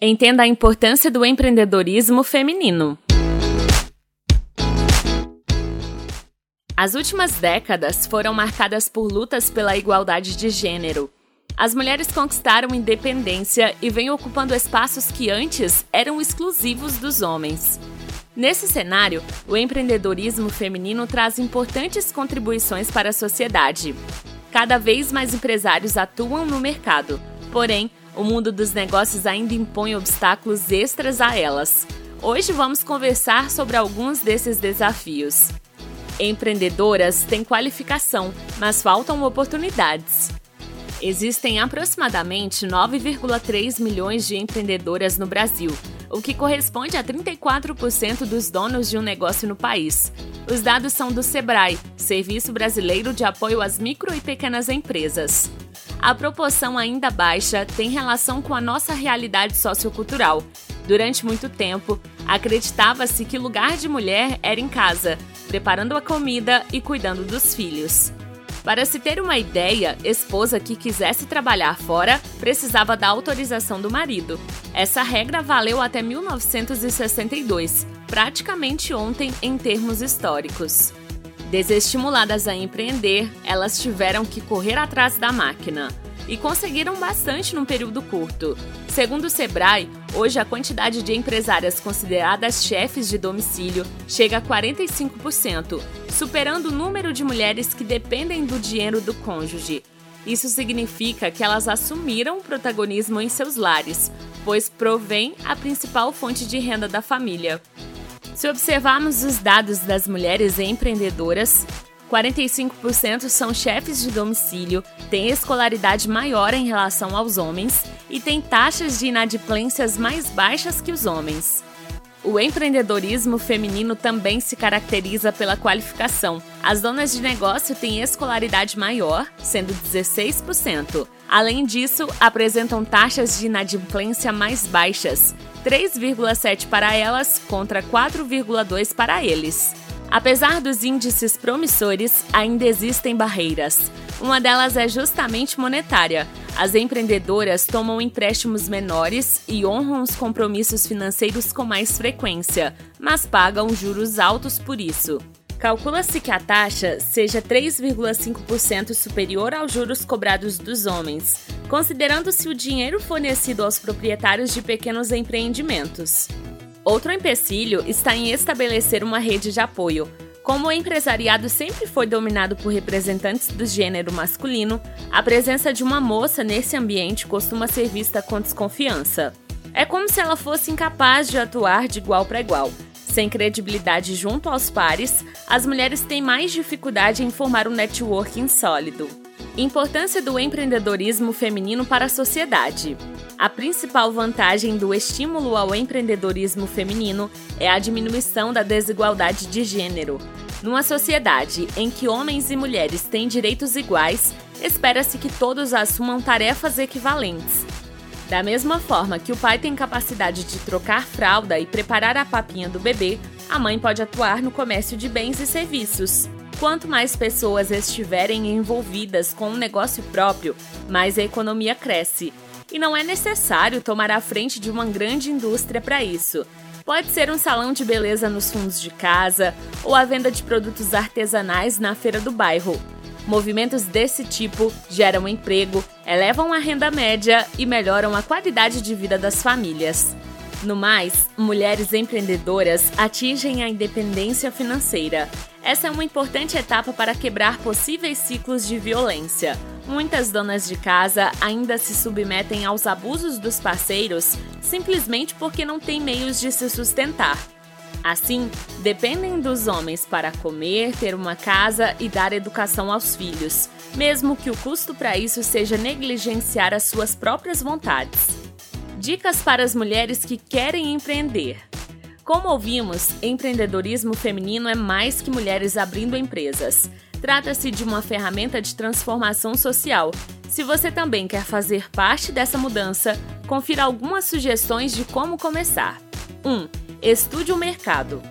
Entenda a importância do empreendedorismo feminino. As últimas décadas foram marcadas por lutas pela igualdade de gênero. As mulheres conquistaram independência e vêm ocupando espaços que antes eram exclusivos dos homens. Nesse cenário, o empreendedorismo feminino traz importantes contribuições para a sociedade. Cada vez mais empresários atuam no mercado, porém, o mundo dos negócios ainda impõe obstáculos extras a elas. Hoje vamos conversar sobre alguns desses desafios. Empreendedoras têm qualificação, mas faltam oportunidades. Existem aproximadamente 9,3 milhões de empreendedoras no Brasil, o que corresponde a 34% dos donos de um negócio no país. Os dados são do SEBRAE, Serviço Brasileiro de Apoio às Micro e Pequenas Empresas. A proporção ainda baixa tem relação com a nossa realidade sociocultural. Durante muito tempo, acreditava-se que lugar de mulher era em casa, preparando a comida e cuidando dos filhos. Para se ter uma ideia, esposa que quisesse trabalhar fora precisava da autorização do marido. Essa regra valeu até 1962, praticamente ontem em termos históricos. Desestimuladas a empreender, elas tiveram que correr atrás da máquina e conseguiram bastante num período curto. Segundo o Sebrae, hoje a quantidade de empresárias consideradas chefes de domicílio chega a 45%, superando o número de mulheres que dependem do dinheiro do cônjuge. Isso significa que elas assumiram o protagonismo em seus lares, pois provém a principal fonte de renda da família. Se observarmos os dados das mulheres empreendedoras, 45% são chefes de domicílio, têm escolaridade maior em relação aos homens e têm taxas de inadimplências mais baixas que os homens. O empreendedorismo feminino também se caracteriza pela qualificação. As donas de negócio têm escolaridade maior, sendo 16%. Além disso, apresentam taxas de inadimplência mais baixas, 3,7 para elas contra 4,2 para eles. Apesar dos índices promissores, ainda existem barreiras. Uma delas é justamente monetária. As empreendedoras tomam empréstimos menores e honram os compromissos financeiros com mais frequência, mas pagam juros altos por isso. Calcula-se que a taxa seja 3,5% superior aos juros cobrados dos homens, considerando-se o dinheiro fornecido aos proprietários de pequenos empreendimentos. Outro empecilho está em estabelecer uma rede de apoio. Como o empresariado sempre foi dominado por representantes do gênero masculino, a presença de uma moça nesse ambiente costuma ser vista com desconfiança. É como se ela fosse incapaz de atuar de igual para igual. Sem credibilidade junto aos pares, as mulheres têm mais dificuldade em formar um networking sólido. Importância do empreendedorismo feminino para a sociedade. A principal vantagem do estímulo ao empreendedorismo feminino é a diminuição da desigualdade de gênero. Numa sociedade em que homens e mulheres têm direitos iguais, espera-se que todos assumam tarefas equivalentes. Da mesma forma que o pai tem capacidade de trocar fralda e preparar a papinha do bebê, a mãe pode atuar no comércio de bens e serviços. Quanto mais pessoas estiverem envolvidas com um negócio próprio, mais a economia cresce e não é necessário tomar a frente de uma grande indústria para isso. Pode ser um salão de beleza nos fundos de casa ou a venda de produtos artesanais na feira do bairro. Movimentos desse tipo geram emprego, elevam a renda média e melhoram a qualidade de vida das famílias. No mais, mulheres empreendedoras atingem a independência financeira. Essa é uma importante etapa para quebrar possíveis ciclos de violência. Muitas donas de casa ainda se submetem aos abusos dos parceiros simplesmente porque não têm meios de se sustentar. Assim, dependem dos homens para comer, ter uma casa e dar educação aos filhos, mesmo que o custo para isso seja negligenciar as suas próprias vontades. Dicas para as mulheres que querem empreender. Como ouvimos, empreendedorismo feminino é mais que mulheres abrindo empresas. Trata-se de uma ferramenta de transformação social. Se você também quer fazer parte dessa mudança, confira algumas sugestões de como começar. 1. Um, estude o mercado.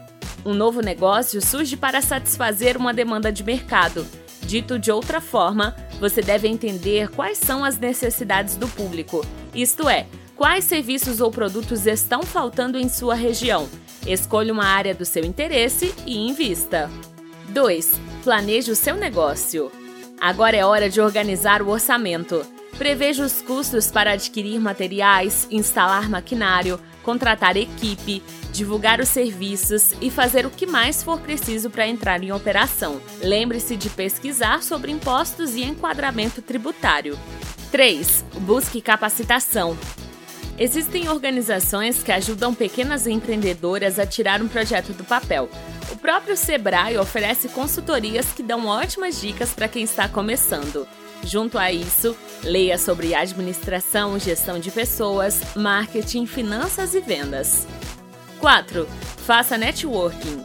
Um novo negócio surge para satisfazer uma demanda de mercado. Dito de outra forma, você deve entender quais são as necessidades do público, isto é, Quais serviços ou produtos estão faltando em sua região? Escolha uma área do seu interesse e invista. 2. Planeje o seu negócio. Agora é hora de organizar o orçamento. Preveja os custos para adquirir materiais, instalar maquinário, contratar equipe, divulgar os serviços e fazer o que mais for preciso para entrar em operação. Lembre-se de pesquisar sobre impostos e enquadramento tributário. 3. Busque capacitação. Existem organizações que ajudam pequenas empreendedoras a tirar um projeto do papel. O próprio Sebrae oferece consultorias que dão ótimas dicas para quem está começando. Junto a isso, leia sobre administração, gestão de pessoas, marketing, finanças e vendas. 4. Faça networking.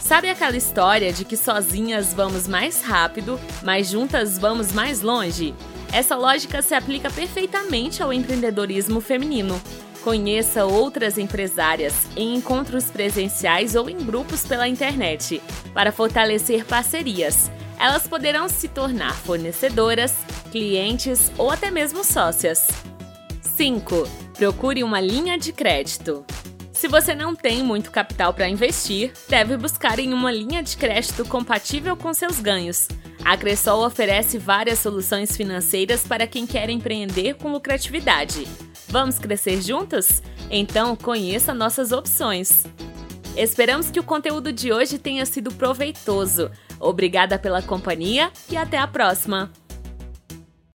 Sabe aquela história de que sozinhas vamos mais rápido, mas juntas vamos mais longe? Essa lógica se aplica perfeitamente ao empreendedorismo feminino. Conheça outras empresárias em encontros presenciais ou em grupos pela internet para fortalecer parcerias. Elas poderão se tornar fornecedoras, clientes ou até mesmo sócias. 5. Procure uma linha de crédito. Se você não tem muito capital para investir, deve buscar em uma linha de crédito compatível com seus ganhos. A Cressol oferece várias soluções financeiras para quem quer empreender com lucratividade. Vamos crescer juntos? Então conheça nossas opções. Esperamos que o conteúdo de hoje tenha sido proveitoso. Obrigada pela companhia e até a próxima!